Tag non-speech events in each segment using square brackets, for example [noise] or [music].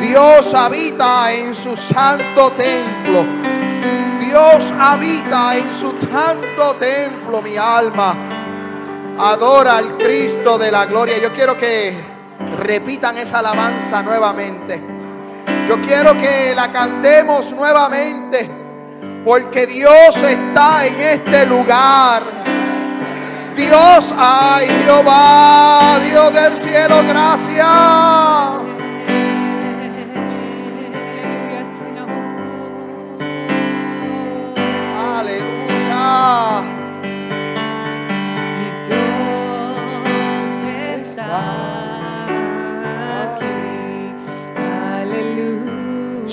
Dios habita en su santo templo. Dios habita en su santo templo, mi alma. Adora al Cristo de la gloria. Yo quiero que repitan esa alabanza nuevamente. Yo quiero que la cantemos nuevamente. Porque Dios está en este lugar. Dios, ay Jehová, Dios del cielo, gracias.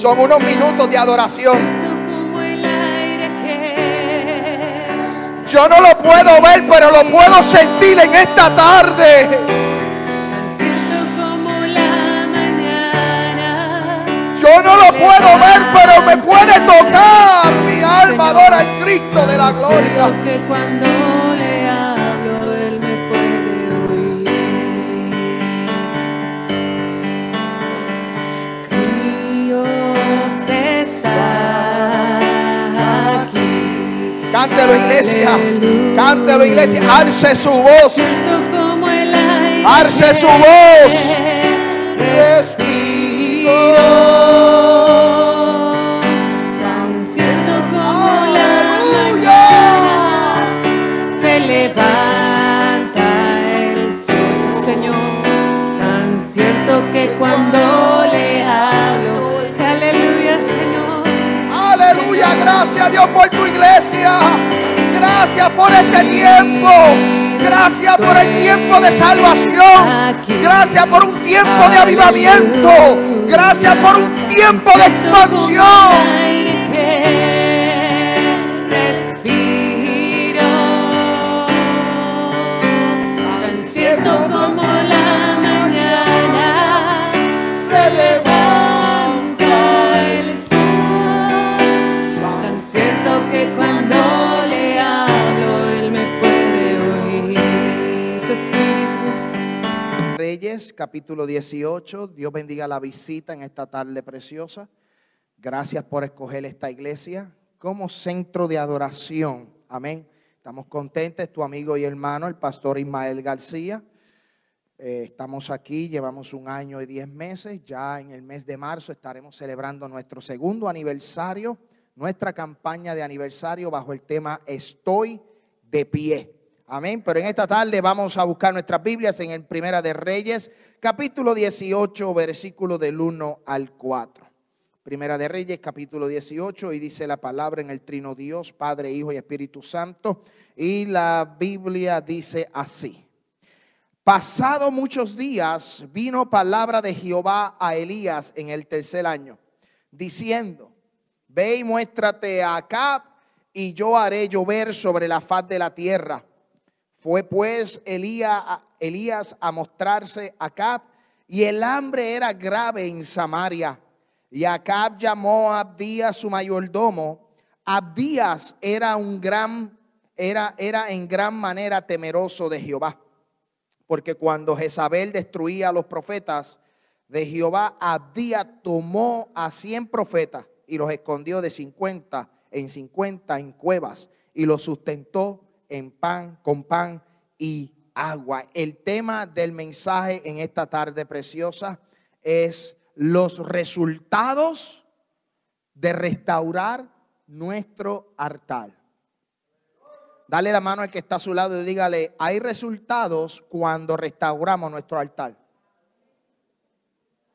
Son unos minutos de adoración. Yo no lo puedo ver, pero lo puedo sentir en esta tarde. Yo no lo puedo ver, pero me puede tocar. Mi alma adora al Cristo de la gloria. Cántelo iglesia. Cántelo iglesia. Arce su voz. Arce su voz. Respiro. Tan gracias Dios por tu iglesia. Gracias por este tiempo. Gracias por el tiempo de salvación. Gracias por un tiempo de avivamiento. Gracias por un tiempo de expansión. Capítulo 18. Dios bendiga la visita en esta tarde preciosa. Gracias por escoger esta iglesia como centro de adoración. Amén. Estamos contentos, tu amigo y hermano, el pastor Ismael García. Eh, estamos aquí, llevamos un año y diez meses. Ya en el mes de marzo estaremos celebrando nuestro segundo aniversario, nuestra campaña de aniversario bajo el tema Estoy de pie. Amén. Pero en esta tarde vamos a buscar nuestras Biblias en el Primera de Reyes, capítulo 18, versículo del 1 al 4. Primera de Reyes, capítulo 18, y dice la palabra en el trino Dios, Padre, Hijo y Espíritu Santo. Y la Biblia dice así. Pasado muchos días, vino palabra de Jehová a Elías en el tercer año, diciendo, ve y muéstrate a Acab, y yo haré llover sobre la faz de la tierra. Fue pues Elías, a mostrarse a Acab y el hambre era grave en Samaria. Y Acab llamó a Abdías su mayordomo. Abdías era un gran era, era en gran manera temeroso de Jehová. Porque cuando Jezabel destruía a los profetas de Jehová, Abdías tomó a cien profetas y los escondió de cincuenta en cincuenta en cuevas y los sustentó en pan, con pan y agua. El tema del mensaje en esta tarde preciosa es los resultados de restaurar nuestro altar. Dale la mano al que está a su lado y dígale, hay resultados cuando restauramos nuestro altar.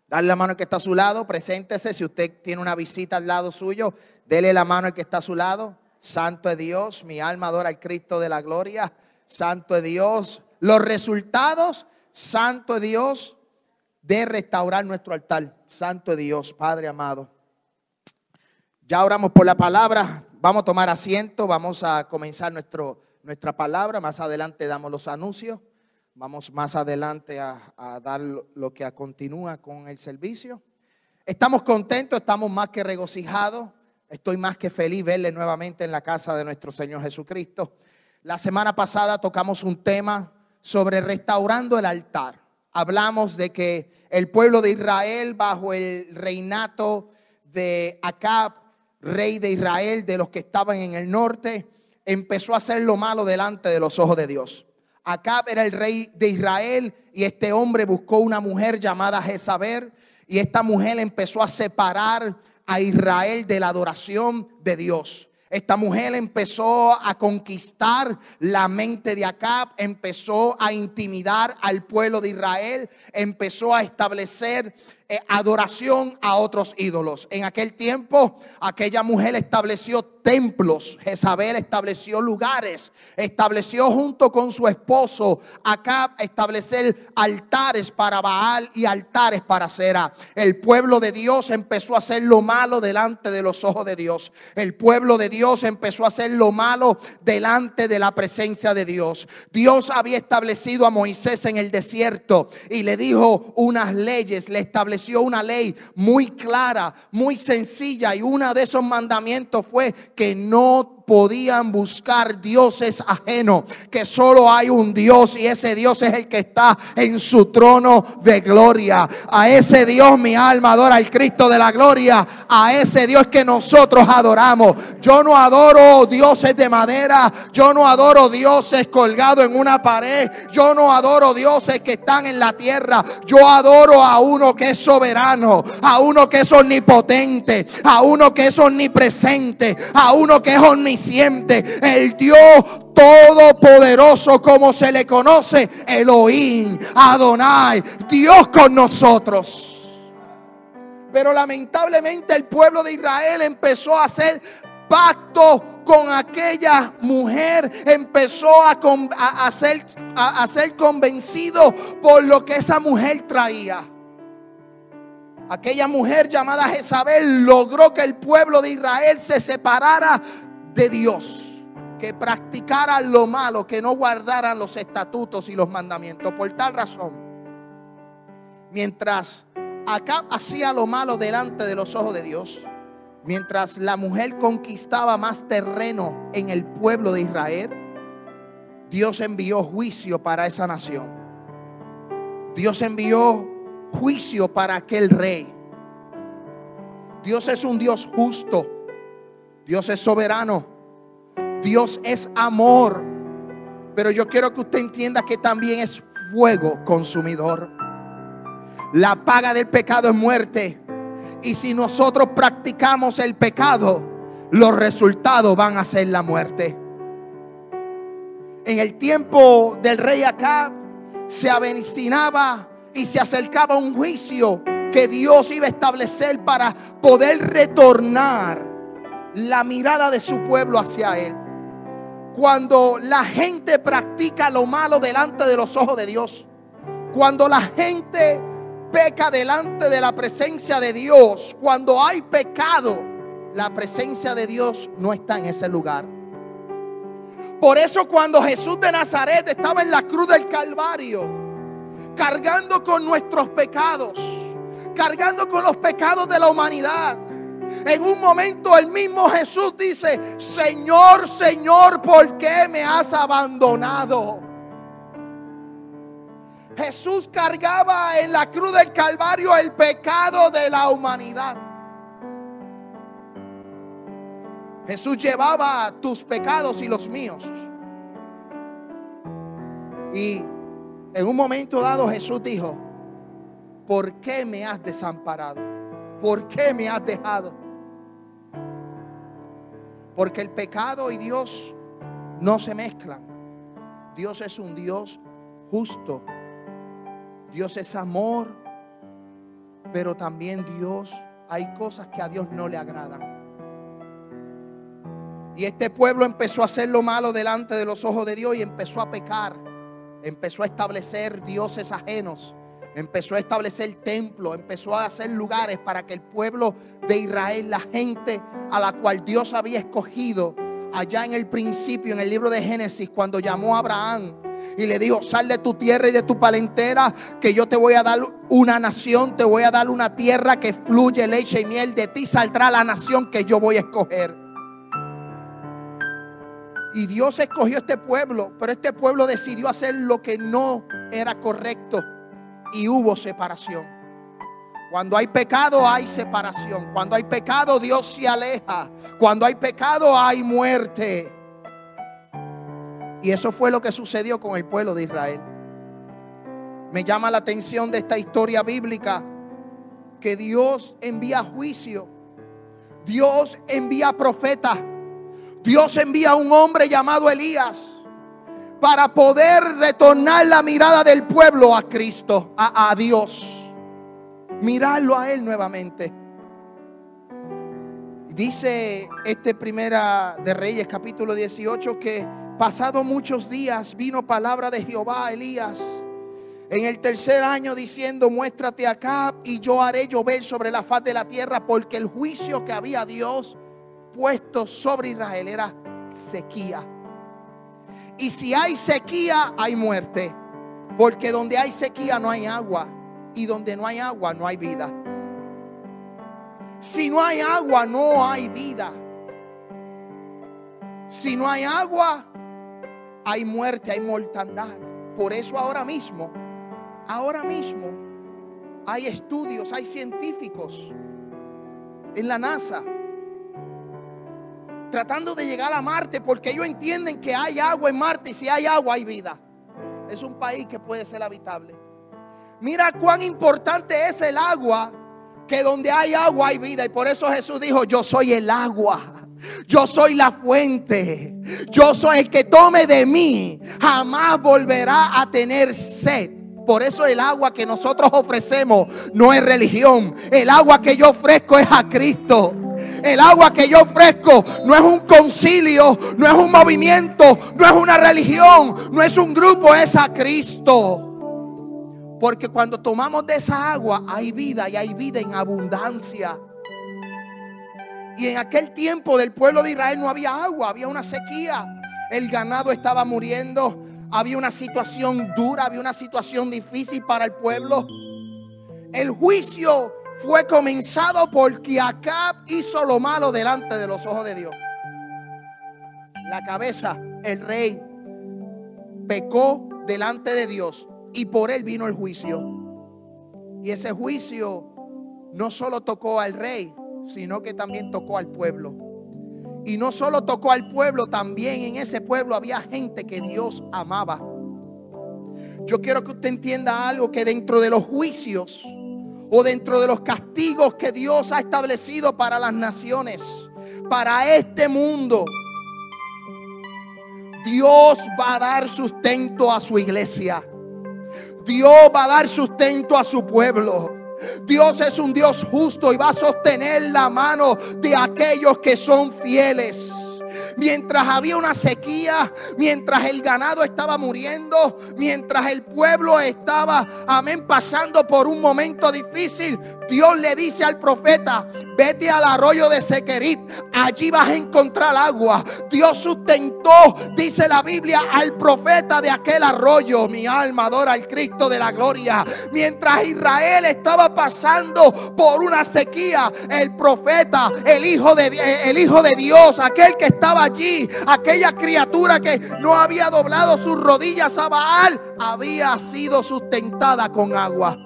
Dale la mano al que está a su lado, preséntese. Si usted tiene una visita al lado suyo, dele la mano al que está a su lado. Santo es Dios, mi alma adora al Cristo de la gloria. Santo es Dios, los resultados, Santo es Dios, de restaurar nuestro altar. Santo es Dios, Padre amado. Ya oramos por la palabra. Vamos a tomar asiento, vamos a comenzar nuestro, nuestra palabra. Más adelante damos los anuncios. Vamos más adelante a, a dar lo que continúa con el servicio. Estamos contentos, estamos más que regocijados. Estoy más que feliz verle nuevamente en la casa de nuestro Señor Jesucristo. La semana pasada tocamos un tema sobre restaurando el altar. hablamos de que el pueblo de Israel bajo el reinato de Acab, rey de Israel, de los que estaban en el norte, empezó a hacer lo malo delante de los ojos de Dios. Acab era el rey de Israel y este hombre buscó una mujer llamada Jezabel y esta mujer empezó a separar a Israel de la adoración de Dios. Esta mujer empezó a conquistar la mente de Acab, empezó a intimidar al pueblo de Israel, empezó a establecer eh, adoración a otros ídolos. En aquel tiempo, aquella mujer estableció templos, Jezabel estableció lugares, estableció junto con su esposo Acab establecer altares para Baal y altares para Sera. El pueblo de Dios empezó a hacer lo malo delante de los ojos de Dios. El pueblo de Dios empezó a hacer lo malo delante de la presencia de Dios. Dios había establecido a Moisés en el desierto y le dijo unas leyes, le estableció una ley muy clara, muy sencilla y uno de esos mandamientos fue que no podían buscar dioses ajenos, que solo hay un Dios y ese Dios es el que está en su trono de gloria. A ese Dios mi alma adora al Cristo de la gloria, a ese Dios que nosotros adoramos. Yo no adoro dioses de madera, yo no adoro dioses colgados en una pared, yo no adoro dioses que están en la tierra, yo adoro a uno que es soberano, a uno que es omnipotente, a uno que es omnipresente, a uno que es omnisciente siente el Dios todopoderoso como se le conoce, Elohim, Adonai, Dios con nosotros. Pero lamentablemente el pueblo de Israel empezó a hacer pacto con aquella mujer, empezó a, a, ser, a ser convencido por lo que esa mujer traía. Aquella mujer llamada Jezabel logró que el pueblo de Israel se separara de Dios que practicaran lo malo, que no guardaran los estatutos y los mandamientos. Por tal razón, mientras acá hacía lo malo delante de los ojos de Dios, mientras la mujer conquistaba más terreno en el pueblo de Israel, Dios envió juicio para esa nación. Dios envió juicio para aquel rey. Dios es un Dios justo. Dios es soberano. Dios es amor. Pero yo quiero que usted entienda que también es fuego consumidor. La paga del pecado es muerte. Y si nosotros practicamos el pecado, los resultados van a ser la muerte. En el tiempo del rey Acab se avecinaba y se acercaba un juicio que Dios iba a establecer para poder retornar la mirada de su pueblo hacia Él. Cuando la gente practica lo malo delante de los ojos de Dios, cuando la gente peca delante de la presencia de Dios, cuando hay pecado, la presencia de Dios no está en ese lugar. Por eso cuando Jesús de Nazaret estaba en la cruz del Calvario, cargando con nuestros pecados, cargando con los pecados de la humanidad, en un momento el mismo Jesús dice, Señor, Señor, ¿por qué me has abandonado? Jesús cargaba en la cruz del Calvario el pecado de la humanidad. Jesús llevaba tus pecados y los míos. Y en un momento dado Jesús dijo, ¿por qué me has desamparado? ¿Por qué me has dejado? Porque el pecado y Dios no se mezclan. Dios es un Dios justo. Dios es amor. Pero también Dios, hay cosas que a Dios no le agradan. Y este pueblo empezó a hacer lo malo delante de los ojos de Dios y empezó a pecar. Empezó a establecer dioses ajenos empezó a establecer templos, empezó a hacer lugares para que el pueblo de Israel, la gente a la cual Dios había escogido allá en el principio, en el libro de Génesis, cuando llamó a Abraham y le dijo, sal de tu tierra y de tu palentera, que yo te voy a dar una nación, te voy a dar una tierra que fluye leche y miel, de ti saldrá la nación que yo voy a escoger. Y Dios escogió este pueblo, pero este pueblo decidió hacer lo que no era correcto. Y hubo separación. Cuando hay pecado hay separación. Cuando hay pecado Dios se aleja. Cuando hay pecado hay muerte. Y eso fue lo que sucedió con el pueblo de Israel. Me llama la atención de esta historia bíblica que Dios envía juicio. Dios envía profeta. Dios envía un hombre llamado Elías para poder retornar la mirada del pueblo a Cristo, a, Dios. Mirarlo a Él nuevamente. Dice este primera de Reyes capítulo 18 que pasado muchos días vino palabra de Jehová a Elías en el tercer año diciendo, muéstrate acá y yo haré llover sobre la faz de la tierra, porque el juicio que había Dios puesto sobre Israel era sequía. Y si hay sequía, hay muerte, porque donde hay sequía no hay agua, y donde no hay agua no hay vida. Si no hay agua, no hay vida. Si no hay agua, hay muerte, hay mortandad. Por eso ahora mismo Ahora mismo hay estudios, hay científicos en la NASA tratando de llegar a Marte porque ellos entienden que hay agua en Marte y si hay agua hay vida. Es un país que puede ser habitable. Mira cuán importante es el agua, que donde hay agua hay vida. Y por eso Jesús dijo, yo soy el agua. Yo soy la fuente. Yo soy el que tome de mí. Jamás volverá a tener sed. Por eso el agua que nosotros ofrecemos no es religión. El agua que yo ofrezco es a Cristo. El agua que yo ofrezco no es un concilio, no es un movimiento, no es una religión, no es un grupo, es a Cristo. Porque cuando tomamos de esa agua hay vida y hay vida en abundancia. Y en aquel tiempo del pueblo de Israel no había agua, había una sequía. El ganado estaba muriendo, había una situación dura, había una situación difícil para el pueblo. El juicio fue comenzado porque Acab hizo lo malo delante de los ojos de Dios. La cabeza, el rey, pecó delante de Dios y por él vino el juicio. Y ese juicio no solo tocó al rey, sino que también tocó al pueblo. Y no solo tocó al pueblo, también en ese pueblo había gente que Dios amaba. Yo quiero que usted entienda algo, que dentro de los juicios o dentro de los castigos que Dios ha establecido para las naciones, para este mundo, Dios va a dar sustento a su iglesia. Dios va a dar sustento a su pueblo. Dios es un Dios justo y va a sostener la mano de aquellos que son fieles mientras había una sequía, mientras el ganado estaba muriendo, mientras el pueblo estaba, amén, pasando por un momento difícil, Dios le dice al profeta, vete al arroyo de Sequerit, allí vas a encontrar agua. Dios sustentó, dice la Biblia, al profeta de aquel arroyo. Mi alma adora al Cristo de la gloria. Mientras Israel estaba pasando por una sequía, el profeta, el hijo de, el hijo de Dios, aquel que estaba allí, aquella criatura que no había doblado sus rodillas a Baal, había sido sustentada con agua.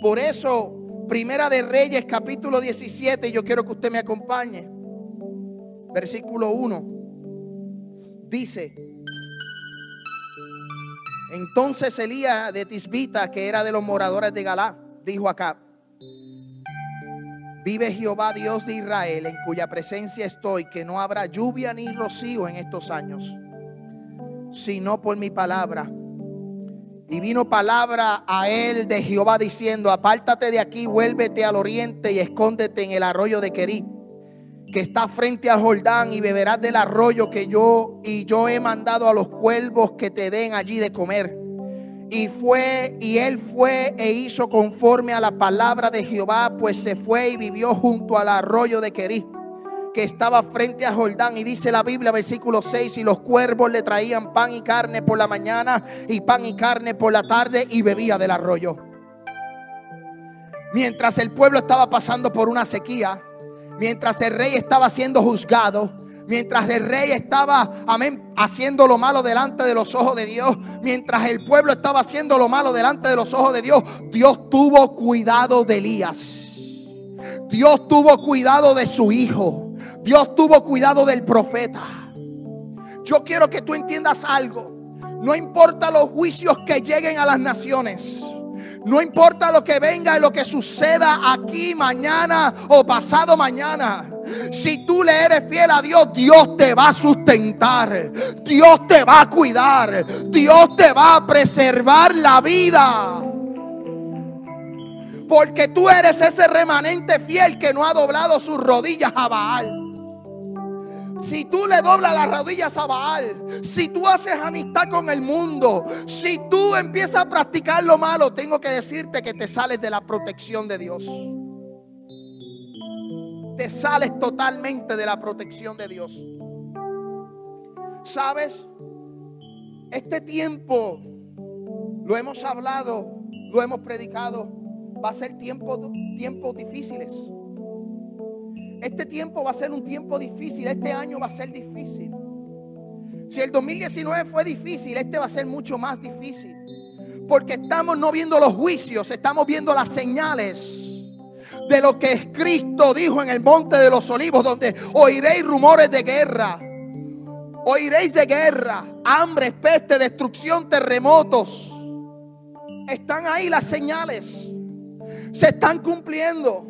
Por eso, Primera de Reyes, capítulo 17, yo quiero que usted me acompañe. Versículo 1. Dice, entonces Elías de Tisbita, que era de los moradores de Galá, dijo acá, Vive Jehová Dios de Israel, en cuya presencia estoy, que no habrá lluvia ni rocío en estos años, sino por mi palabra. Y vino palabra a él de Jehová diciendo, apártate de aquí, vuélvete al oriente y escóndete en el arroyo de Querí, que está frente al Jordán, y beberás del arroyo que yo y yo he mandado a los cuervos que te den allí de comer. Y fue, y él fue e hizo conforme a la palabra de Jehová, pues se fue y vivió junto al arroyo de Querí, que estaba frente a Jordán. Y dice la Biblia, versículo 6, y los cuervos le traían pan y carne por la mañana, y pan y carne por la tarde, y bebía del arroyo. Mientras el pueblo estaba pasando por una sequía, mientras el rey estaba siendo juzgado, Mientras el rey estaba, amén, haciendo lo malo delante de los ojos de Dios. Mientras el pueblo estaba haciendo lo malo delante de los ojos de Dios. Dios tuvo cuidado de Elías. Dios tuvo cuidado de su hijo. Dios tuvo cuidado del profeta. Yo quiero que tú entiendas algo. No importa los juicios que lleguen a las naciones. No importa lo que venga y lo que suceda aquí mañana o pasado mañana. Si tú le eres fiel a Dios, Dios te va a sustentar. Dios te va a cuidar. Dios te va a preservar la vida. Porque tú eres ese remanente fiel que no ha doblado sus rodillas a Baal. Si tú le doblas las rodillas a Baal, si tú haces amistad con el mundo, si tú empiezas a practicar lo malo, tengo que decirte que te sales de la protección de Dios. Te sales totalmente de la protección de Dios. ¿Sabes? Este tiempo lo hemos hablado, lo hemos predicado, va a ser tiempo, tiempos difíciles. Este tiempo va a ser un tiempo difícil, este año va a ser difícil. Si el 2019 fue difícil, este va a ser mucho más difícil. Porque estamos no viendo los juicios, estamos viendo las señales de lo que Cristo dijo en el monte de los olivos, donde oiréis rumores de guerra. Oiréis de guerra, hambre, peste, destrucción, terremotos. Están ahí las señales. Se están cumpliendo.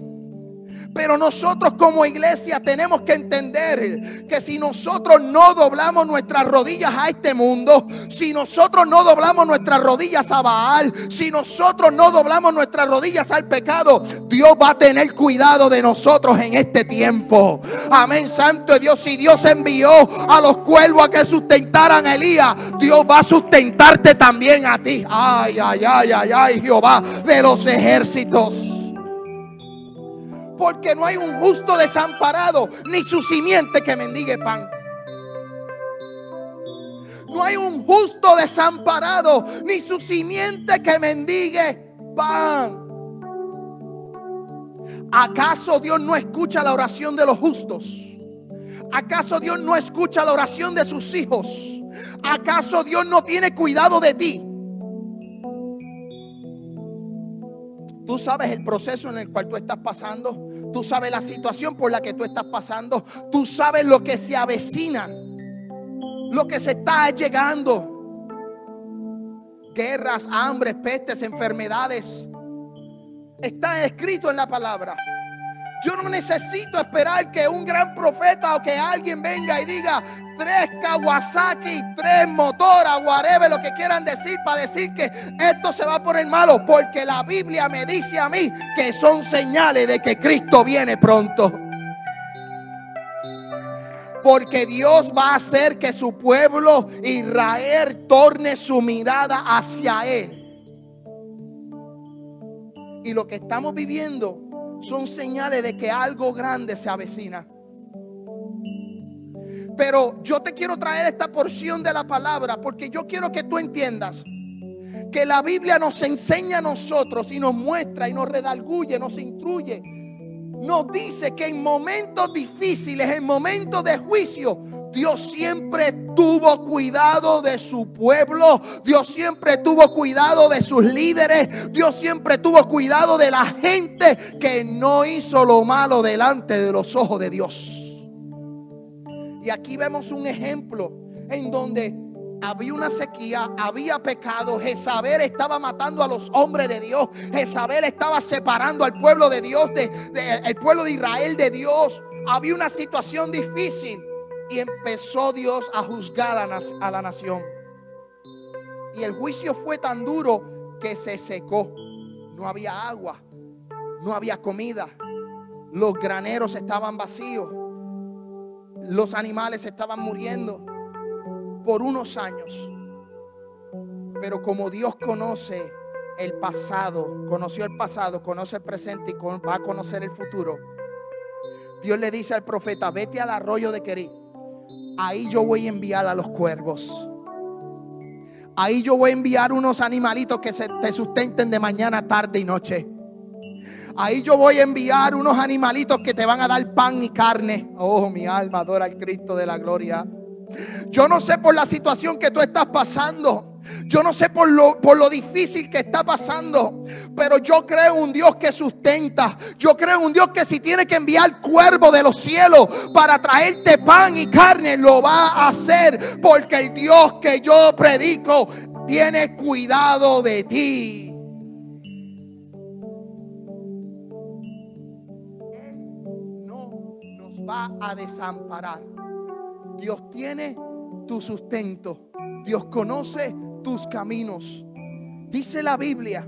Pero nosotros como iglesia tenemos que entender que si nosotros no doblamos nuestras rodillas a este mundo, si nosotros no doblamos nuestras rodillas a Baal, si nosotros no doblamos nuestras rodillas al pecado, Dios va a tener cuidado de nosotros en este tiempo. Amén, Santo Dios. Si Dios envió a los cuervos a que sustentaran a Elías, Dios va a sustentarte también a ti. Ay, ay, ay, ay, ay, Jehová de los ejércitos. Porque no hay un justo desamparado, ni su simiente que mendigue pan. No hay un justo desamparado, ni su simiente que mendigue pan. ¿Acaso Dios no escucha la oración de los justos? ¿Acaso Dios no escucha la oración de sus hijos? ¿Acaso Dios no tiene cuidado de ti? Tú sabes el proceso en el cual tú estás pasando. Tú sabes la situación por la que tú estás pasando. Tú sabes lo que se avecina. Lo que se está llegando. Guerras, hambres, pestes, enfermedades. Está escrito en la palabra. Yo no necesito esperar que un gran profeta o que alguien venga y diga tres Kawasaki, tres motoras, whatever, lo que quieran decir para decir que esto se va a poner malo. Porque la Biblia me dice a mí que son señales de que Cristo viene pronto. Porque Dios va a hacer que su pueblo Israel torne su mirada hacia Él. Y lo que estamos viviendo son señales de que algo grande se avecina. Pero yo te quiero traer esta porción de la palabra porque yo quiero que tú entiendas que la Biblia nos enseña a nosotros y nos muestra y nos redalguye, nos instruye. Nos dice que en momentos difíciles, en momentos de juicio, Dios siempre tuvo cuidado de su pueblo. Dios siempre tuvo cuidado de sus líderes. Dios siempre tuvo cuidado de la gente que no hizo lo malo delante de los ojos de Dios. Y aquí vemos un ejemplo en donde había una sequía, había pecado, Jezabel estaba matando a los hombres de Dios, Jezabel estaba separando al pueblo de Dios, de, el pueblo de Israel de Dios. Había una situación difícil. Y empezó Dios a juzgar a, la nación. Y el juicio fue tan duro que se secó. No había agua, no había comida. Los graneros estaban vacíos. Los animales estaban muriendo por unos años. Pero como Dios conoce el pasado, conoció el pasado, conoce el presente y va a conocer el futuro. Dios le dice al profeta, vete al arroyo de Querí ahí yo voy a enviar a los cuervos. Ahí yo voy a enviar unos animalitos que se te sustenten de mañana, tarde y noche. Ahí yo voy a enviar unos animalitos que te van a dar pan y carne. Oh, mi alma adora al Cristo de la gloria. Yo no sé por la situación que tú estás pasando. Yo no sé por lo, por lo difícil que está pasando, pero yo creo un Dios que sustenta. Yo creo un Dios que si tiene que enviar cuervo de los cielos para traerte pan y carne, lo va a hacer. Porque el Dios que yo predico tiene cuidado de ti. no nos va a desamparar. Dios tiene tu sustento. Dios conoce tus caminos. Dice la Biblia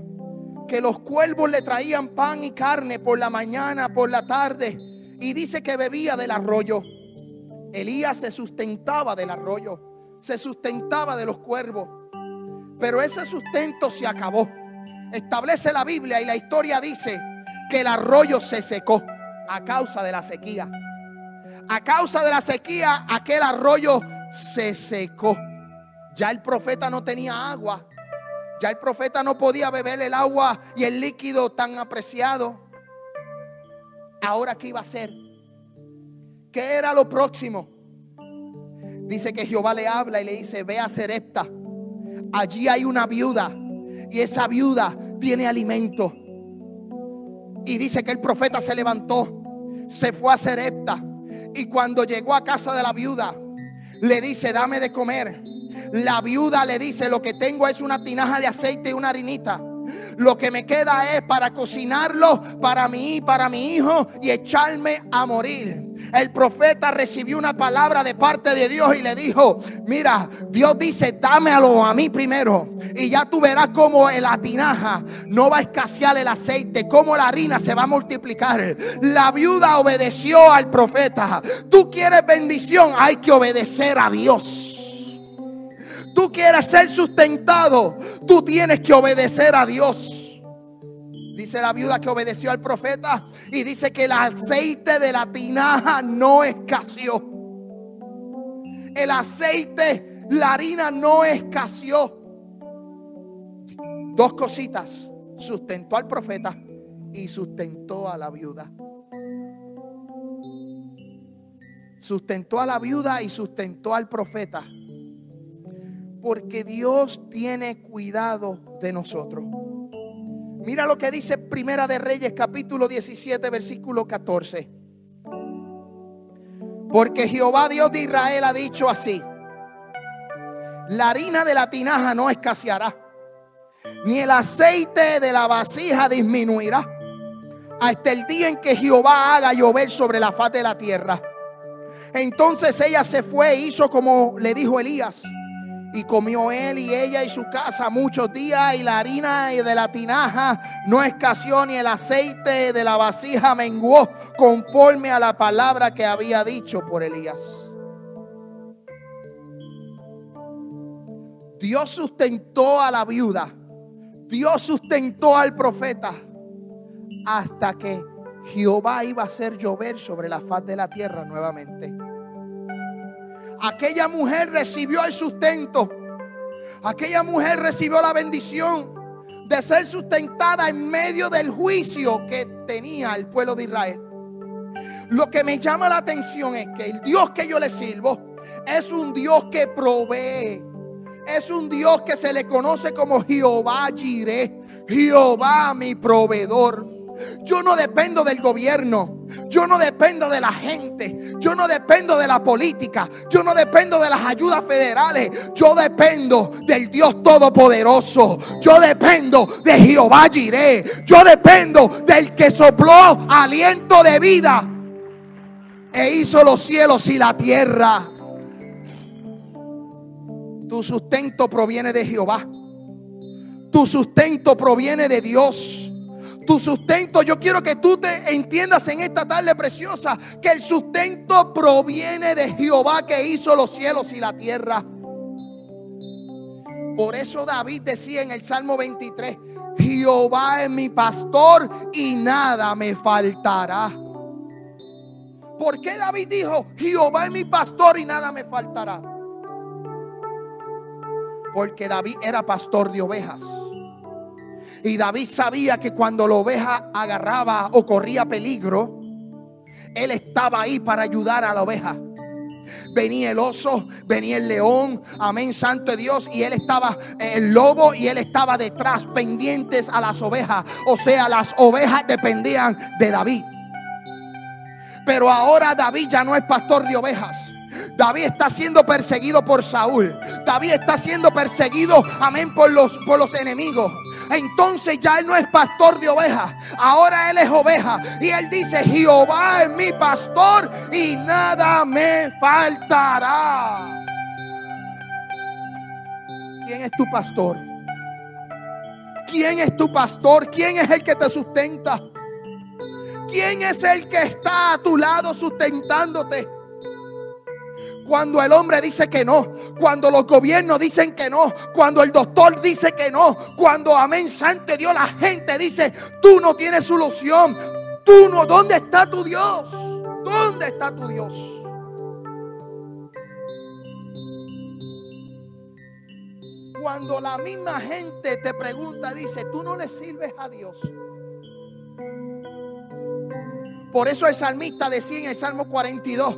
que los cuervos le traían pan y carne por la mañana, por la tarde. Y dice que bebía del arroyo. Elías se sustentaba del arroyo. Se sustentaba de los cuervos. Pero ese sustento se acabó. Establece la Biblia y la historia dice que el arroyo se secó a causa de la sequía. A causa de la sequía, aquel arroyo se secó. Ya el profeta no tenía agua. Ya el profeta no podía beber el agua y el líquido tan apreciado. Ahora, ¿qué iba a hacer? ¿Qué era lo próximo? Dice que Jehová le habla y le dice, ve a Serepta. Allí hay una viuda y esa viuda tiene alimento. Y dice que el profeta se levantó, se fue a Serepta. Y cuando llegó a casa de la viuda, le dice, dame de comer. La viuda le dice, lo que tengo es una tinaja de aceite y una harinita. Lo que me queda es para cocinarlo para mí, para mi hijo y echarme a morir. El profeta recibió una palabra de parte de Dios y le dijo, mira, Dios dice, dámelo a mí primero. Y ya tú verás cómo en la tinaja no va a escasear el aceite, cómo la harina se va a multiplicar. La viuda obedeció al profeta. Tú quieres bendición, hay que obedecer a Dios tú quieres ser sustentado, tú tienes que obedecer a Dios. Dice la viuda que obedeció al profeta y dice que el aceite de la tinaja no escaseó. El aceite, la harina no escaseó. Dos cositas. Sustentó al profeta y sustentó a la viuda. Sustentó a la viuda y sustentó al profeta porque Dios tiene cuidado de nosotros. Mira lo que dice Primera de Reyes capítulo 17 versículo 14. Porque Jehová Dios de Israel ha dicho así. La harina de la tinaja no escaseará, ni el aceite de la vasija disminuirá, hasta el día en que Jehová haga llover sobre la faz de la tierra. Entonces ella se fue e hizo como le dijo Elías. Y comió él y ella y su casa muchos días y la harina de la tinaja no escaseó ni el aceite de la vasija menguó conforme a la palabra que había dicho por Elías. Dios sustentó a la viuda. Dios sustentó al profeta hasta que Jehová iba a hacer llover sobre la faz de la tierra nuevamente aquella mujer recibió el sustento. Aquella mujer recibió la bendición de ser sustentada en medio del juicio que tenía el pueblo de Israel. Lo que me llama la atención es que el Dios que yo le sirvo es un Dios que provee. Es un Dios que se le conoce como Jehová Jireh, Jehová mi proveedor. Yo no dependo del gobierno. Yo no dependo de la gente. Yo no dependo de la política. Yo no dependo de las ayudas federales. Yo dependo del Dios Todopoderoso. Yo dependo de Jehová Jireh. Yo dependo del que sopló aliento de vida e hizo los cielos y la tierra. Tu sustento proviene de Jehová. Tu sustento proviene de Dios tu sustento. Yo quiero que tú te entiendas en esta tarde preciosa que el sustento proviene de Jehová que hizo los cielos y la tierra. Por eso David decía en el Salmo 23, Jehová es mi pastor y nada me faltará. ¿Por qué David dijo, Jehová es mi pastor y nada me faltará? Porque David era pastor de ovejas. Y David sabía que cuando la oveja agarraba o corría peligro, él estaba ahí para ayudar a la oveja. Venía el oso, venía el león, amén, santo Dios, y él estaba, eh, el lobo, y él estaba detrás, pendientes a las ovejas. O sea, las ovejas dependían de David. Pero ahora David ya no es pastor de ovejas. David está siendo perseguido por Saúl. David está siendo perseguido, amén, por los, por los enemigos. Entonces ya él no es pastor de ovejas. Ahora él es oveja. Y él dice, Jehová es mi pastor y nada me faltará. ¿Quién es tu pastor? ¿Quién es tu pastor? ¿Quién es el que te sustenta? ¿Quién es el que está a tu lado sustentándote? Cuando el hombre dice que no, cuando los gobiernos dicen que no, cuando el doctor dice que no, cuando amén santo Dios, la gente dice, tú no tienes solución, tú no, ¿dónde está tu Dios? ¿Dónde está tu Dios? Cuando la misma gente te pregunta, dice, tú no le sirves a Dios. Por eso el salmista decía en el Salmo 42,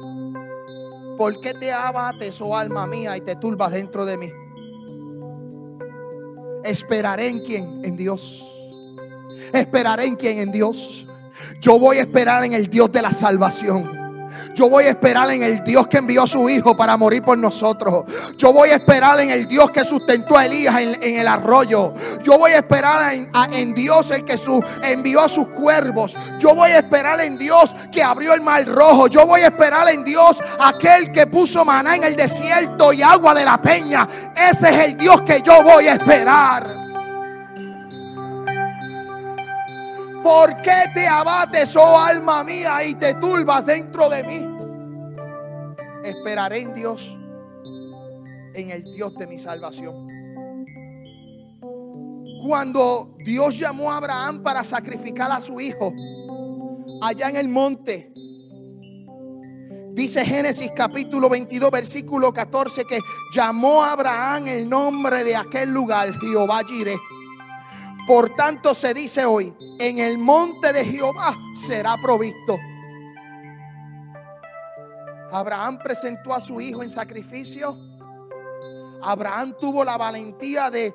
¿Por qué te abates, oh alma mía, y te turbas dentro de mí? Esperaré en quién? En Dios. Esperaré en quién? En Dios. Yo voy a esperar en el Dios de la salvación. Yo voy a esperar en el Dios que envió a su Hijo para morir por nosotros. Yo voy a esperar en el Dios que sustentó a Elías en, el arroyo. Yo voy a esperar en, Dios el que su, envió a sus cuervos. Yo voy a esperar en Dios que abrió el mar rojo. Yo voy a esperar en Dios aquel que puso maná en el desierto y agua de la peña. Ese es el Dios que yo voy a esperar. ¿Por qué te abates, oh alma mía, y te turbas dentro de mí? Esperaré en Dios, en el Dios de mi salvación. Cuando Dios llamó a Abraham para sacrificar a su hijo, allá en el monte, dice Génesis capítulo 22, versículo 14, que llamó a Abraham el nombre de aquel lugar, Jehová Jireh por tanto se dice hoy, en el monte de Jehová será provisto. Abraham presentó a su hijo en sacrificio. Abraham tuvo la valentía de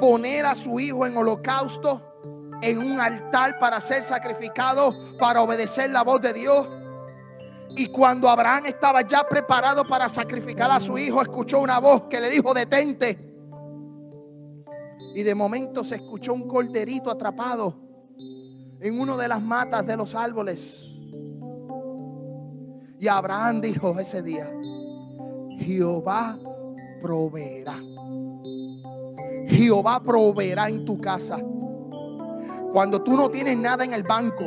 poner a su hijo en holocausto, en un altar para ser sacrificado, para obedecer la voz de Dios. Y cuando Abraham estaba ya preparado para sacrificar a su hijo, escuchó una voz que le dijo, detente. Y de momento se escuchó un corderito atrapado en una de las matas de los árboles. Y Abraham dijo ese día, Jehová proveerá. Jehová proveerá en tu casa. Cuando tú no tienes nada en el banco,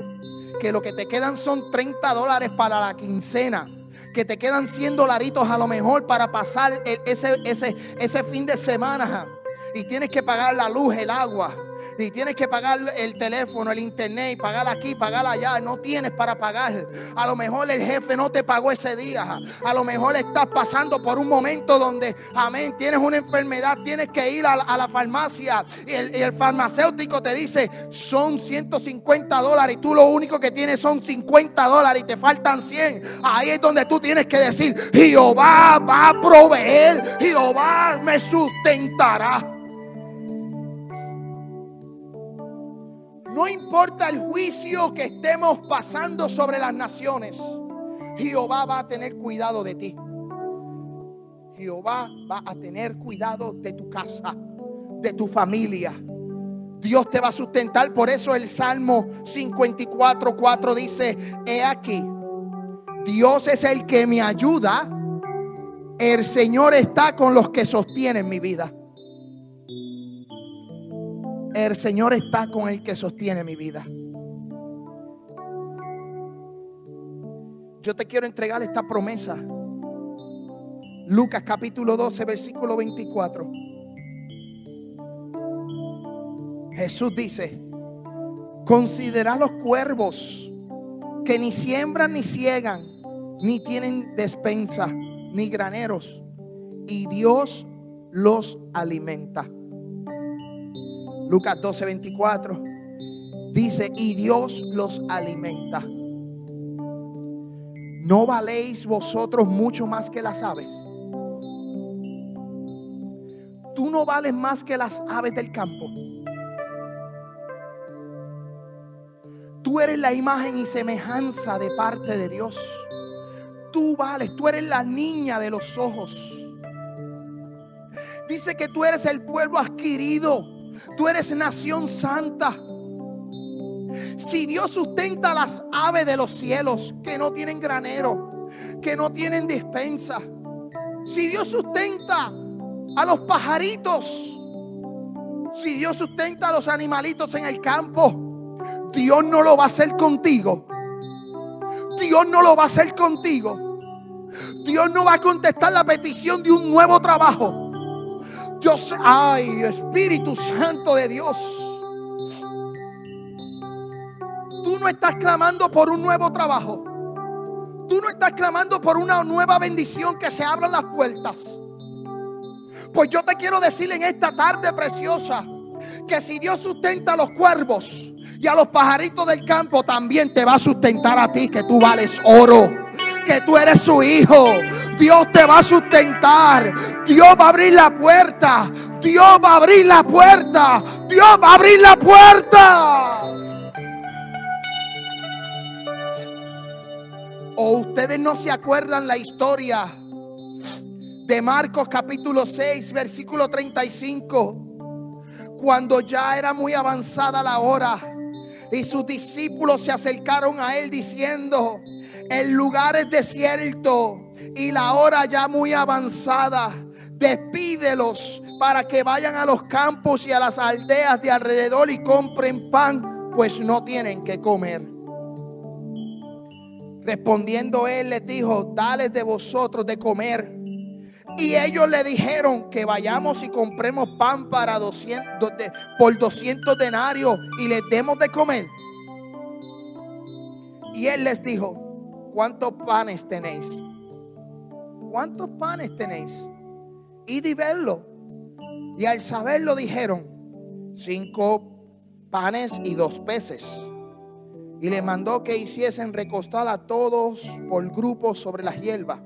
que lo que te quedan son 30 dólares para la quincena, que te quedan 100 dolaritos a lo mejor para pasar ese, ese, ese fin de semana y tienes que pagar la luz, el agua, y tienes que pagar el teléfono, el internet, y pagar aquí, pagar allá, no tienes para pagar. A lo mejor el jefe no te pagó ese día. A lo mejor estás pasando por un momento donde, amén, tienes una enfermedad, tienes que ir a, la farmacia y el, farmacéutico te dice, son 150 dólares y tú lo único que tienes son 50 dólares y te faltan 100. Ahí es donde tú tienes que decir, Jehová va a proveer, Jehová me sustentará. No importa el juicio que estemos pasando sobre las naciones, Jehová va a tener cuidado de ti. Jehová va a tener cuidado de tu casa, de tu familia. Dios te va a sustentar. Por eso el Salmo 54, 4 dice, he aquí, Dios es el que me ayuda. El Señor está con los que sostienen mi vida. El Señor está con el que sostiene mi vida. Yo te quiero entregar esta promesa. Lucas capítulo 12, versículo 24. Jesús dice, considera los cuervos que ni siembran ni ciegan, ni tienen despensa, ni graneros, y Dios los alimenta. Lucas 12, 24. Dice, y Dios los alimenta. ¿No valéis vosotros mucho más que las aves? Tú no vales más que las aves del campo. Tú eres la imagen y semejanza de parte de Dios. Tú vales, tú eres la niña de los ojos. Dice que tú eres el pueblo adquirido. Tú eres nación santa. Si Dios sustenta las aves de los cielos que no tienen granero, que no tienen despensa. Si Dios sustenta a los pajaritos. Si Dios sustenta a los animalitos en el campo, Dios no lo va a hacer contigo. Dios no lo va a hacer contigo. Dios no va a contestar la petición de un nuevo trabajo. Yo sé, ay, Espíritu Santo de Dios. Tú no estás clamando por un nuevo trabajo. Tú no estás clamando por una nueva bendición que se abran las puertas. Pues yo te quiero decir en esta tarde preciosa que si Dios sustenta a los cuervos y a los pajaritos del campo, también te va a sustentar a ti, que tú vales oro, que tú eres su hijo. Dios te va a sustentar. Dios va a abrir la puerta. Dios va a abrir la puerta. Dios va a abrir la puerta. ¿O ustedes no se acuerdan la historia de Marcos capítulo 6, versículo 35, cuando ya era muy avanzada la hora y sus discípulos se acercaron a él diciendo, el lugar es desierto y la hora ya muy avanzada, despídelos para que vayan a los campos y a las aldeas de alrededor y compren pan, pues no tienen que comer. Respondiendo él les dijo, dales de vosotros de comer. Y ellos le dijeron que vayamos y compremos pan para 200, por 200 denarios y les demos de comer. Y él les dijo, ¿cuántos panes tenéis? ¿Cuántos panes tenéis? Y y verlo. Y al saberlo dijeron, cinco panes y dos peces. Y le mandó que hiciesen recostar a todos por grupos sobre las hierbas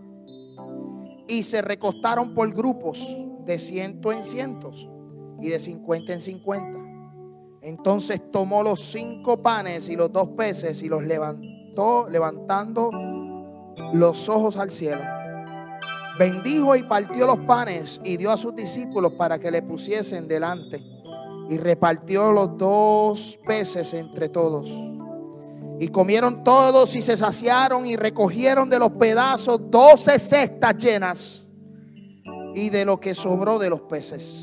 y se recostaron por grupos de ciento en cientos y de cincuenta en cincuenta. Entonces tomó los cinco panes y los dos peces y los levantó, levantando los ojos al cielo. Bendijo y partió los panes y dio a sus discípulos para que le pusiesen delante. Y repartió los dos peces entre todos. Y comieron todos y se saciaron y recogieron de los pedazos doce cestas llenas y de lo que sobró de los peces.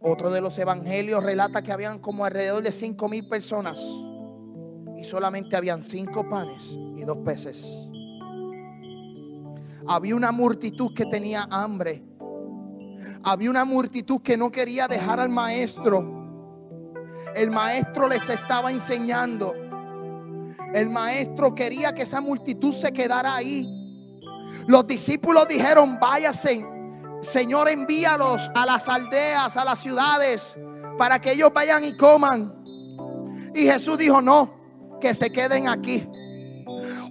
Otro de los evangelios relata que habían como alrededor de cinco mil personas y solamente habían cinco panes y dos peces. Había una multitud que tenía hambre. Había una multitud que no quería dejar al maestro el maestro les estaba enseñando. El maestro quería que esa multitud se quedara ahí. Los discípulos dijeron, váyase, Señor, envíalos a las aldeas, a las ciudades, para que ellos vayan y coman. Y Jesús dijo, no, que se queden aquí.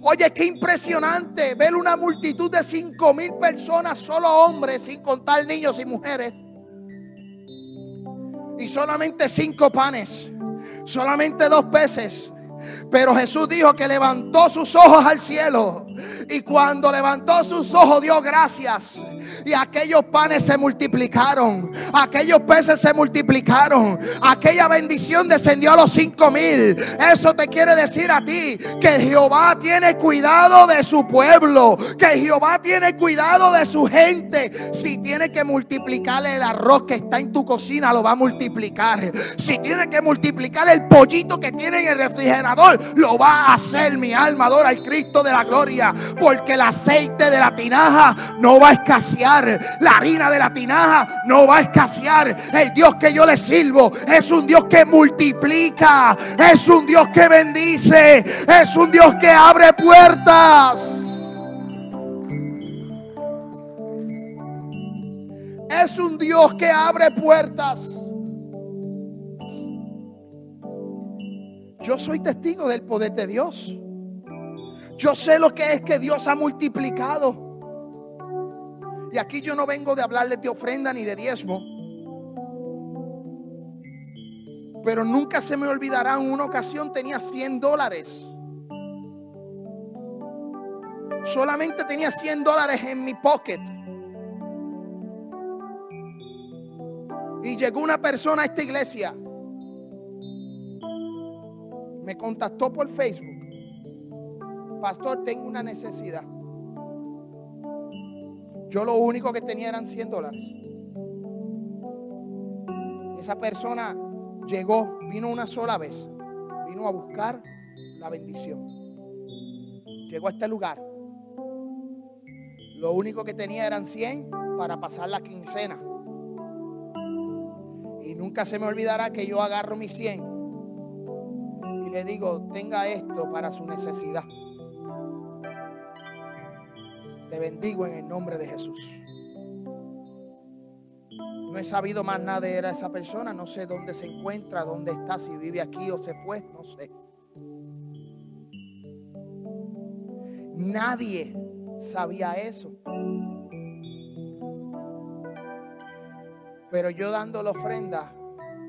Oye, qué impresionante ver una multitud de cinco mil personas, solo hombres, sin contar niños y mujeres y solamente cinco panes, solamente dos peces. Pero Jesús dijo que levantó sus ojos al cielo. Y cuando levantó sus ojos dio gracias. Y aquellos panes se multiplicaron. Aquellos peces se multiplicaron. Aquella bendición descendió a los cinco mil. Eso te quiere decir a ti que Jehová tiene cuidado de su pueblo. Que Jehová tiene cuidado de su gente. Si tiene que multiplicar el arroz que está en tu cocina, lo va a multiplicar. Si tiene que multiplicar el pollito que tiene en el refrigerador, lo va a hacer. Mi alma adora al Cristo de la gloria. Porque el aceite de la tinaja no va a escasear la harina de la tinaja no va a escasear. El Dios que yo le sirvo es un Dios que multiplica, es un Dios que bendice, es un Dios que abre puertas. Es un Dios que abre puertas. Yo soy testigo del poder de Dios. Yo sé lo que es que Dios ha multiplicado. Y aquí yo no vengo de hablarles de ofrenda ni de diezmo. Pero nunca se me olvidará, en una ocasión tenía 100 dólares. Solamente tenía 100 dólares en mi pocket. Y llegó una persona a esta iglesia. Me contactó por Facebook. Pastor, tengo una necesidad. Yo lo único que tenía eran 100 dólares. Esa persona llegó, vino una sola vez. Vino a buscar la bendición. Llegó a este lugar. Lo único que tenía eran 100 para pasar la quincena. Y nunca se me olvidará que yo agarro mis 100 y le digo, tenga esto para su necesidad. Te bendigo en el nombre de Jesús. No he sabido más nada de esa persona. No sé dónde se encuentra, dónde está, si vive aquí o se fue. No sé. Nadie sabía eso. Pero yo dando la ofrenda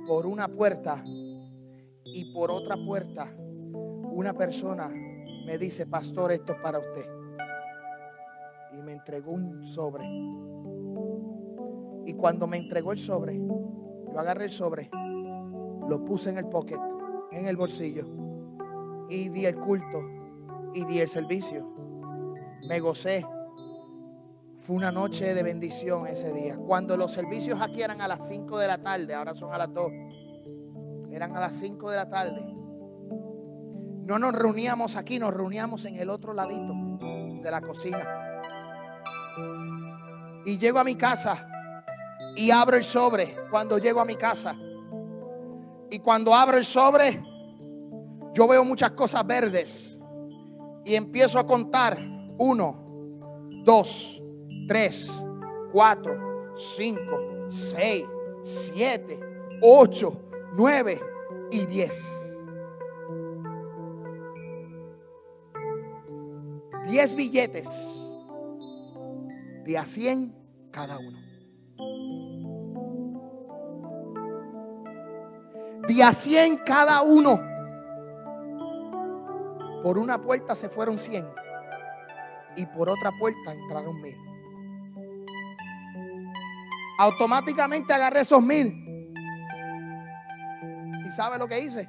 por una puerta y por otra puerta, una persona me dice, pastor, esto es para usted. Entregó un sobre. Y cuando me entregó el sobre, yo agarré el sobre, lo puse en el pocket, en el bolsillo, y di el culto, y di el servicio. Me gocé. Fue una noche de bendición ese día. Cuando los servicios aquí eran a las 5 de la tarde, ahora son a las 2. Eran a las 5 de la tarde. No nos reuníamos aquí, nos reuníamos en el otro ladito de la cocina. Y llego a mi casa y abro el sobre cuando llego a mi casa. Y cuando abro el sobre, yo veo muchas cosas verdes. Y empiezo a contar. Uno, dos, tres, cuatro, cinco, seis, siete, ocho, nueve y diez. Diez billetes de a cien cada uno. De a cien cada uno. Por una puerta se fueron cien y por otra puerta entraron mil. Automáticamente agarré esos mil. ¿Y sabe lo que hice?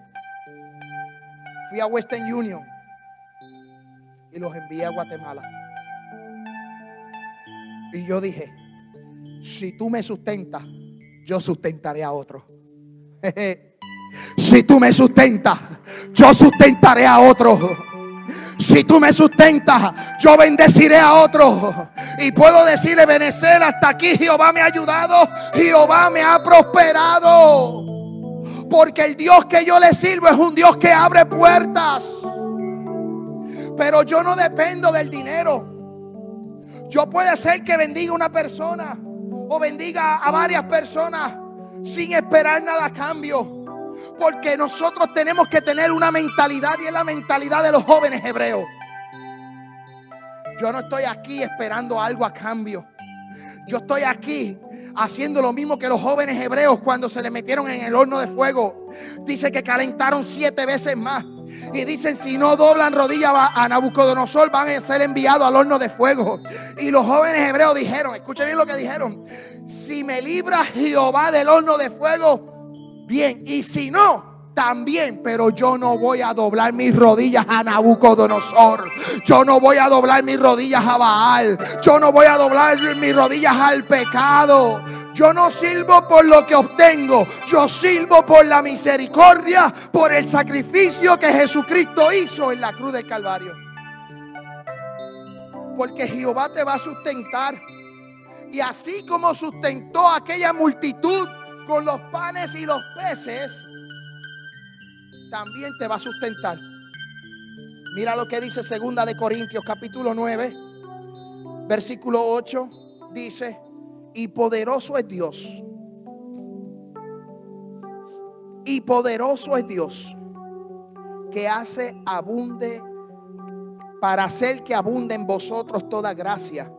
Fui a Western Union y los envié a Guatemala. Y yo dije, si tú me sustentas, yo sustentaré a otro. [laughs] si tú me sustentas, yo sustentaré a otro. Si tú me sustentas, yo bendeciré a otros. Y puedo decirle, benecer hasta aquí Jehová me ha ayudado, Jehová me ha prosperado. Porque el Dios que yo le sirvo es un Dios que abre puertas. Pero yo no dependo del dinero. Yo puede ser que bendiga una persona o bendiga a varias personas sin esperar nada a cambio. Porque nosotros tenemos que tener una mentalidad y es la mentalidad de los jóvenes hebreos. Yo no estoy aquí esperando algo a cambio. Yo estoy aquí haciendo lo mismo que los jóvenes hebreos cuando se le metieron en el horno de fuego. Dice que calentaron siete veces más. Y dicen, si no doblan rodillas a Nabucodonosor, van a ser enviados al horno de fuego. Y los jóvenes hebreos dijeron, escuchen bien lo que dijeron, si me libra Jehová del horno de fuego, bien. Y si no, también, pero yo no voy a doblar mis rodillas a Nabucodonosor. Yo no voy a doblar mis rodillas a Baal. Yo no voy a doblar mis rodillas al pecado. Yo no sirvo por lo que obtengo. Yo sirvo por la misericordia, por el sacrificio que Jesucristo hizo en la cruz del Calvario. Porque Jehová te va a sustentar. Y así como sustentó a aquella multitud con los panes y los peces, también te va a sustentar. Mira lo que dice segunda de Corintios capítulo 9, versículo 8, dice, "Y poderoso es Dios. Y poderoso es Dios que hace abunde para hacer que abunde en vosotros toda gracia,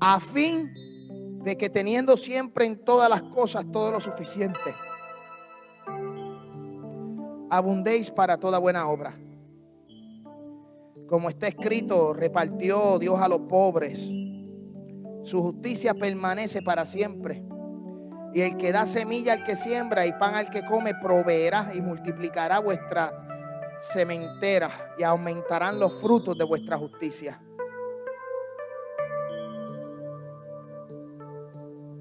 a fin de que teniendo siempre en todas las cosas todo lo suficiente, abundéis para toda buena obra. Como está escrito, repartió Dios a los pobres. Su justicia permanece para siempre. Y el que da semilla al que siembra y pan al que come, proveerá y multiplicará vuestra sementera y aumentarán los frutos de vuestra justicia.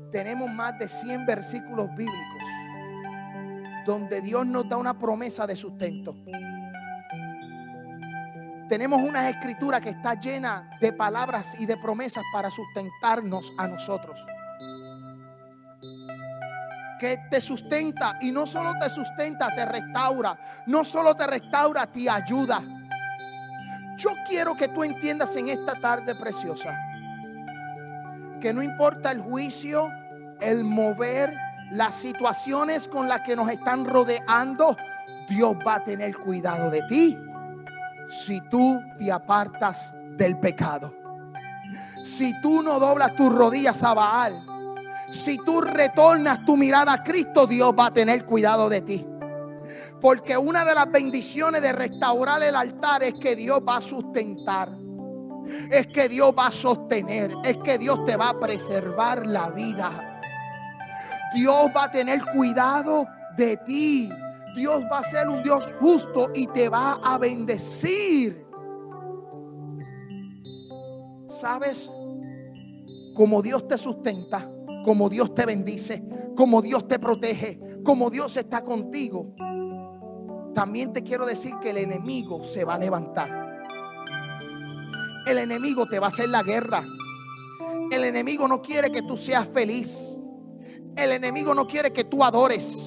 Tenemos más de 100 versículos bíblicos donde Dios nos da una promesa de sustento. Tenemos una escritura que está llena de palabras y de promesas para sustentarnos a nosotros. Que te sustenta y no solo te sustenta, te restaura. No solo te restaura, te ayuda. Yo quiero que tú entiendas en esta tarde preciosa que no importa el juicio, el mover, las situaciones con las que nos están rodeando, Dios va a tener cuidado de ti si tú te apartas del pecado. Si tú no doblas tus rodillas a Baal, si tú retornas tu mirada a Cristo, Dios va a tener cuidado de ti. Porque una de las bendiciones de restaurar el altar es que Dios va a sustentar. Es que Dios va a sostener. Es que Dios te va a preservar la vida. Dios va a tener cuidado de ti. Dios va a ser un Dios justo y te va a bendecir. ¿Sabes? Como Dios te sustenta, como Dios te bendice, como Dios te protege, como Dios está contigo. También te quiero decir que el enemigo se va a levantar. El enemigo te va a hacer la guerra. El enemigo no quiere que tú seas feliz. El enemigo no quiere que tú adores.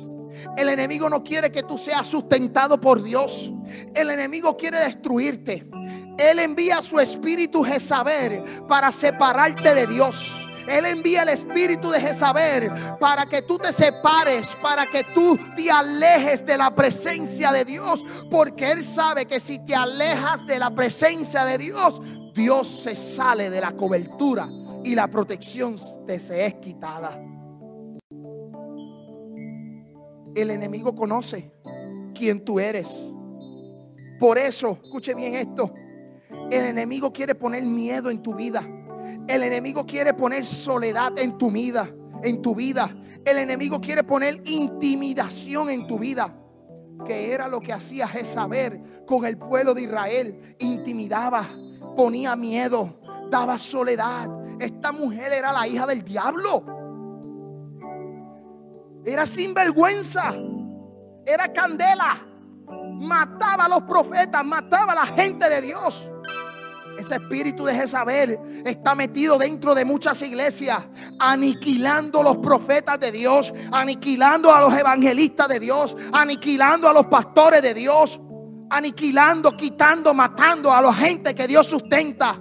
El enemigo no quiere que tú seas sustentado por Dios. El enemigo quiere destruirte. Él envía su espíritu Jezabel para separarte de Dios. Él envía el espíritu de Jezabel para que tú te separes, para que tú te alejes de la presencia de Dios. Porque Él sabe que si te alejas de la presencia de Dios, Dios se sale de la cobertura y la protección te se es quitada. El enemigo conoce quién tú eres. Por eso, escuche bien esto, el enemigo quiere poner miedo en tu vida. El enemigo quiere poner soledad en tu vida, en tu vida. El enemigo quiere poner intimidación en tu vida, que era lo que hacía Jezabel con el pueblo de Israel. Intimidaba, ponía miedo, daba soledad. Esta mujer era la hija del diablo. Era sinvergüenza. Era candela. Mataba a los profetas, mataba a la gente de Dios. Ese espíritu de Jezabel está metido dentro de muchas iglesias, aniquilando a los profetas de Dios, aniquilando a los evangelistas de Dios, aniquilando a los pastores de Dios, aniquilando, quitando, matando a la gente que Dios sustenta.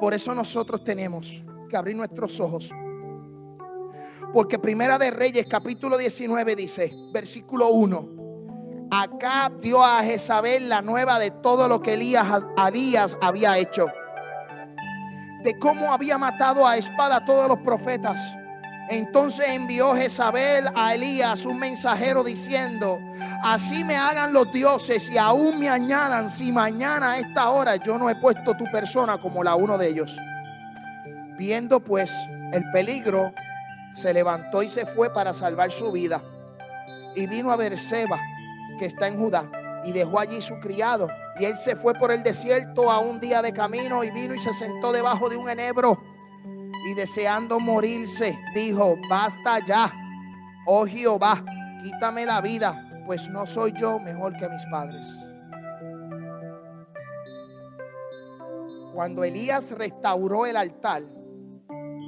Por eso nosotros tenemos que abrir nuestros ojos porque Primera de Reyes capítulo 19 dice, versículo 1. Acá dio a Jezabel la nueva de todo lo que Elías, había hecho. De cómo había matado a espada todos los profetas. Entonces envió Jezabel a Elías un mensajero diciendo, así me hagan los dioses y aún me añadan si mañana a esta hora yo no he puesto tu persona como la uno de ellos. Viendo pues el peligro, se levantó y se fue para salvar su vida. Y vino a Berseba, que está en Judá, y dejó allí su criado. Y él se fue por el desierto a un día de camino y vino y se sentó debajo de un enebro. Y deseando morirse, dijo, basta ya, oh Jehová, quítame la vida, pues no soy yo mejor que mis padres. Cuando Elías restauró el altar,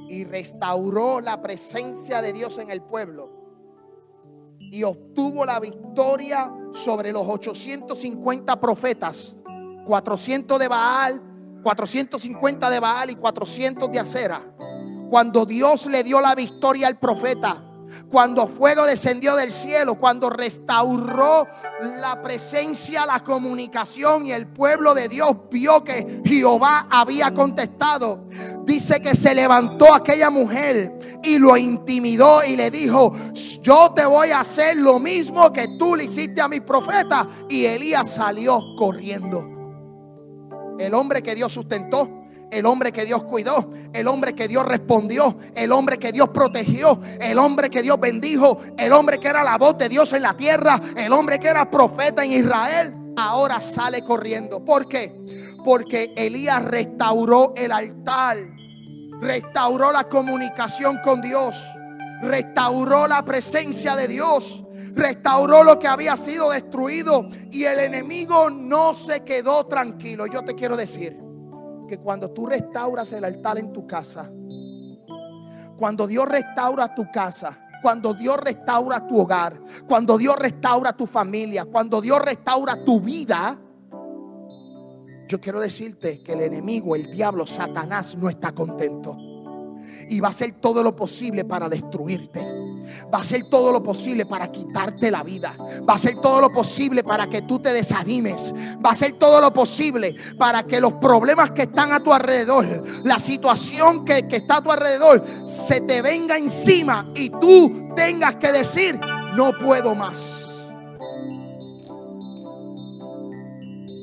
y restauró la presencia de Dios en el pueblo y obtuvo la victoria sobre los 850 profetas, 400 de Baal, 450 de Baal y 400 de Acera. Cuando Dios le dio la victoria al profeta, cuando fuego descendió del cielo, cuando restauró la presencia, la comunicación y el pueblo de Dios vio que Jehová había contestado, dice que se levantó aquella mujer y lo intimidó y le dijo, yo te voy a hacer lo mismo que tú le hiciste a mi profeta. Y Elías salió corriendo. El hombre que Dios sustentó el hombre que Dios cuidó, el hombre que Dios respondió, el hombre que Dios protegió, el hombre que Dios bendijo, el hombre que era la voz de Dios en la tierra, el hombre que era profeta en Israel, ahora sale corriendo. ¿Por qué? Porque Elías restauró el altar, restauró la comunicación con Dios, restauró la presencia de Dios restauró lo que había sido destruido y el enemigo no se quedó tranquilo. Yo te quiero decir, que cuando tú restauras el altar en tu casa, cuando Dios restaura tu casa, cuando Dios restaura tu hogar, cuando Dios restaura tu familia, cuando Dios restaura tu vida, yo quiero decirte que el enemigo, el diablo, Satanás no está contento. Y va a hacer todo lo posible para destruirte va a hacer todo lo posible para quitarte la vida. Va a hacer todo lo posible para que tú te desanimes. Va a hacer todo lo posible para que los problemas que están a tu alrededor, la situación que, está a tu alrededor, se te venga encima y tú tengas que decir, no puedo más.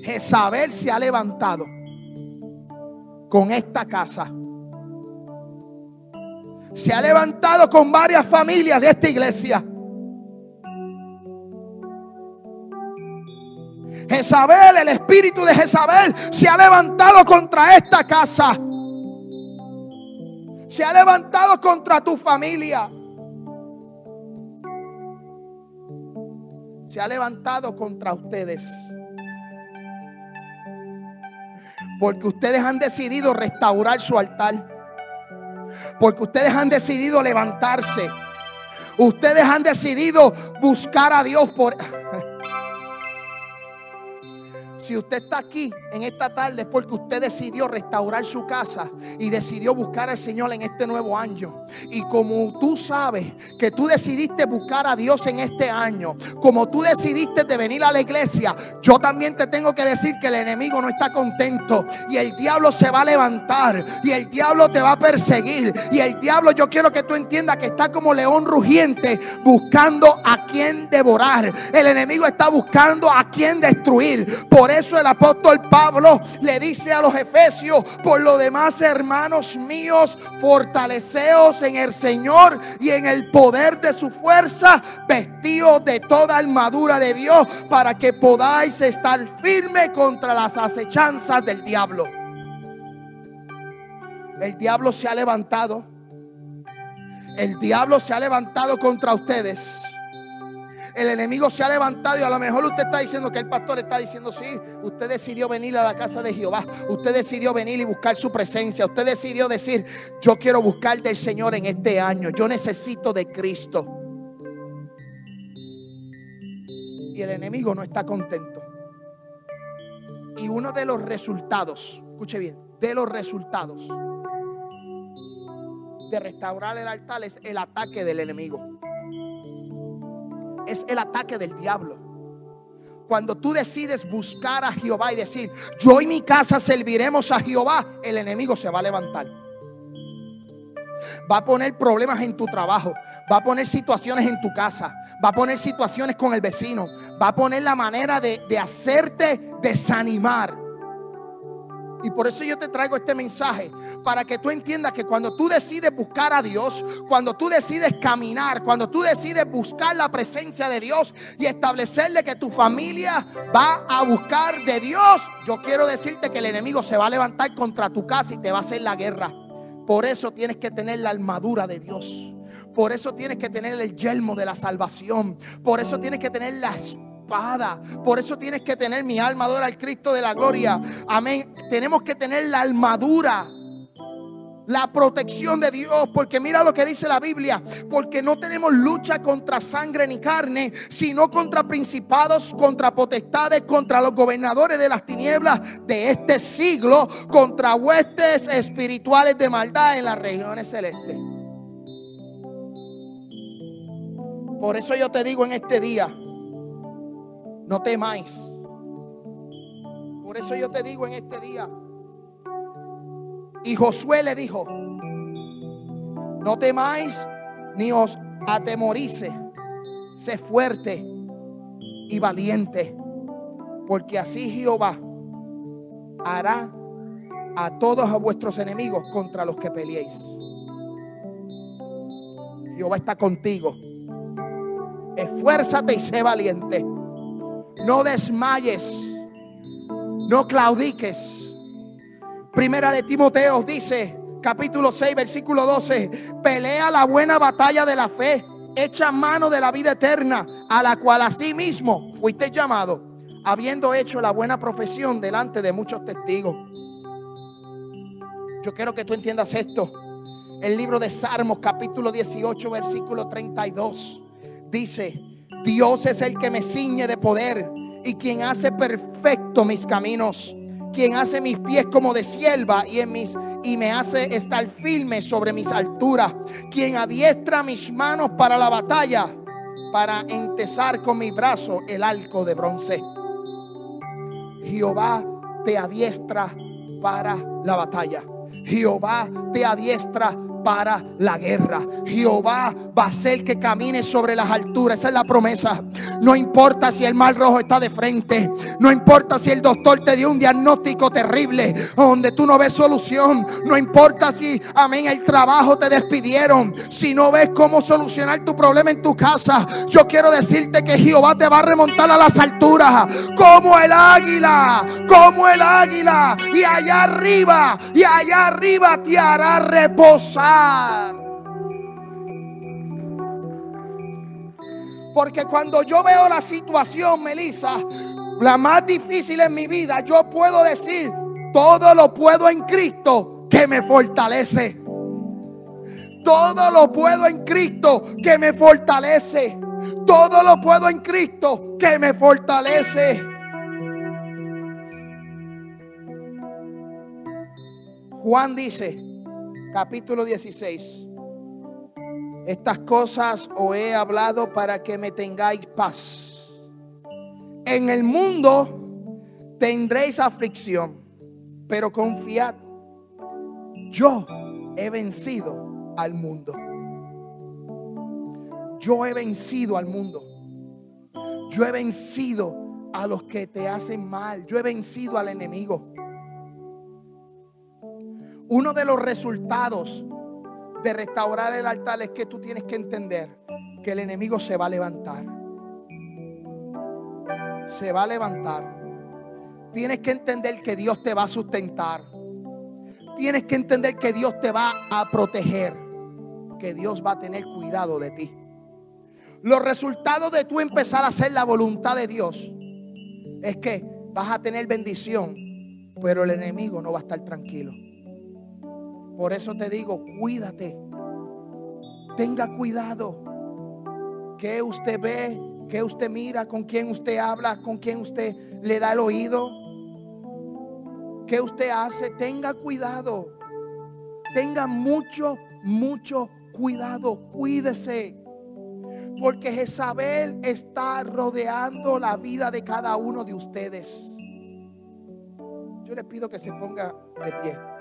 Jezabel se ha levantado con esta casa se ha levantado con varias familias de esta iglesia. Jezabel, el espíritu de Jezabel, se ha levantado contra esta casa. Se ha levantado contra tu familia. Se ha levantado contra ustedes. Porque ustedes han decidido restaurar su altar. Porque ustedes han decidido levantarse. Ustedes han decidido buscar a Dios por... Si usted está aquí en esta tarde es porque usted decidió restaurar su casa y decidió buscar al Señor en este nuevo año. Y como tú sabes que tú decidiste buscar a Dios en este año, como tú decidiste de venir a la iglesia, yo también te tengo que decir que el enemigo no está contento y el diablo se va a levantar y el diablo te va a perseguir y el diablo yo quiero que tú entiendas que está como león rugiente buscando a quien devorar. El enemigo está buscando a quien destruir. Por eso el apóstol Pablo le dice a los efesios, por lo demás hermanos míos, fortaleceos en el Señor y en el poder de su fuerza, vestidos de toda armadura de Dios para que podáis estar firme contra las acechanzas del diablo. El diablo se ha levantado. El diablo se ha levantado contra ustedes el enemigo se ha levantado y a lo mejor usted está diciendo que el pastor está diciendo, sí, usted decidió venir a la casa de Jehová, usted decidió venir y buscar su presencia, usted decidió decir, yo quiero buscar del Señor en este año, yo necesito de Cristo. Y el enemigo no está contento. Y uno de los resultados, escuche bien, de los resultados de restaurar el altar es el ataque del enemigo es el ataque del diablo. Cuando tú decides buscar a Jehová y decir, yo y mi casa serviremos a Jehová, el enemigo se va a levantar. Va a poner problemas en tu trabajo, va a poner situaciones en tu casa, va a poner situaciones con el vecino, va a poner la manera de, de hacerte desanimar. Y por eso yo te traigo este mensaje, para que tú entiendas que cuando tú decides buscar a Dios, cuando tú decides caminar, cuando tú decides buscar la presencia de Dios y establecerle que tu familia va a buscar de Dios, yo quiero decirte que el enemigo se va a levantar contra tu casa y te va a hacer la guerra. Por eso tienes que tener la armadura de Dios. Por eso tienes que tener el yelmo de la salvación. Por eso tienes que tener la por eso tienes que tener mi armadura al Cristo de la gloria. Amén. Tenemos que tener la armadura la protección de Dios, porque mira lo que dice la Biblia, porque no tenemos lucha contra sangre ni carne, sino contra principados, contra potestades, contra los gobernadores de las tinieblas de este siglo, contra huestes espirituales de maldad en las regiones celestes. Por eso yo te digo en este día, no temáis. Por eso yo te digo en este día. Y Josué le dijo, no temáis ni os atemorice, sé fuerte y valiente, porque así Jehová hará a todos a vuestros enemigos contra los que peleéis. Jehová está contigo. Esfuérzate y sé valiente. No desmayes. No claudiques. Primera de Timoteo dice, capítulo 6, versículo 12, pelea la buena batalla de la fe, echa mano de la vida eterna, a la cual asimismo fuiste llamado, habiendo hecho la buena profesión delante de muchos testigos. Yo quiero que tú entiendas esto. El libro de Salmos, capítulo 18, versículo 32, dice, Dios es el que me ciñe de poder y quien hace perfecto mis caminos, quien hace mis pies como de sierva y en mis y me hace estar firme sobre mis alturas, quien adiestra mis manos para la batalla, para entesar con mi brazo el arco de bronce. Jehová te adiestra para la batalla. Jehová te adiestra para la guerra. Jehová va a hacer que camine sobre las alturas. Esa es la promesa. No importa si el mal rojo está de frente. No importa si el doctor te dio un diagnóstico terrible donde tú no ves solución. No importa si, amén, el trabajo te despidieron. Si no ves cómo solucionar tu problema en tu casa. Yo quiero decirte que Jehová te va a remontar a las alturas. Como el águila. Como el águila. Y allá arriba. Y allá arriba te hará reposar. Porque cuando yo veo la situación, Melissa, la más difícil en mi vida, yo puedo decir, todo lo puedo en Cristo que me fortalece. Todo lo puedo en Cristo que me fortalece. Todo lo puedo en Cristo que me fortalece. Juan dice, capítulo 16. Estas cosas os he hablado para que me tengáis paz. En el mundo tendréis aflicción, pero confiad, yo he vencido al mundo. Yo he vencido al mundo. Yo he vencido a los que te hacen mal. Yo he vencido al enemigo. Uno de los resultados de restaurar el altar es que tú tienes que entender que el enemigo se va a levantar. Se va a levantar. Tienes que entender que Dios te va a sustentar. Tienes que entender que Dios te va a proteger. Que Dios va a tener cuidado de ti. Los resultados de tú empezar a hacer la voluntad de Dios es que vas a tener bendición, pero el enemigo no va a estar tranquilo. Por eso te digo, cuídate. Tenga cuidado. Que usted ve, que usted mira, con quién usted habla, con quién usted le da el oído. ¿Qué usted hace? Tenga cuidado. Tenga mucho, mucho cuidado. Cuídese. Porque Jezabel está rodeando la vida de cada uno de ustedes. Yo le pido que se ponga de pie.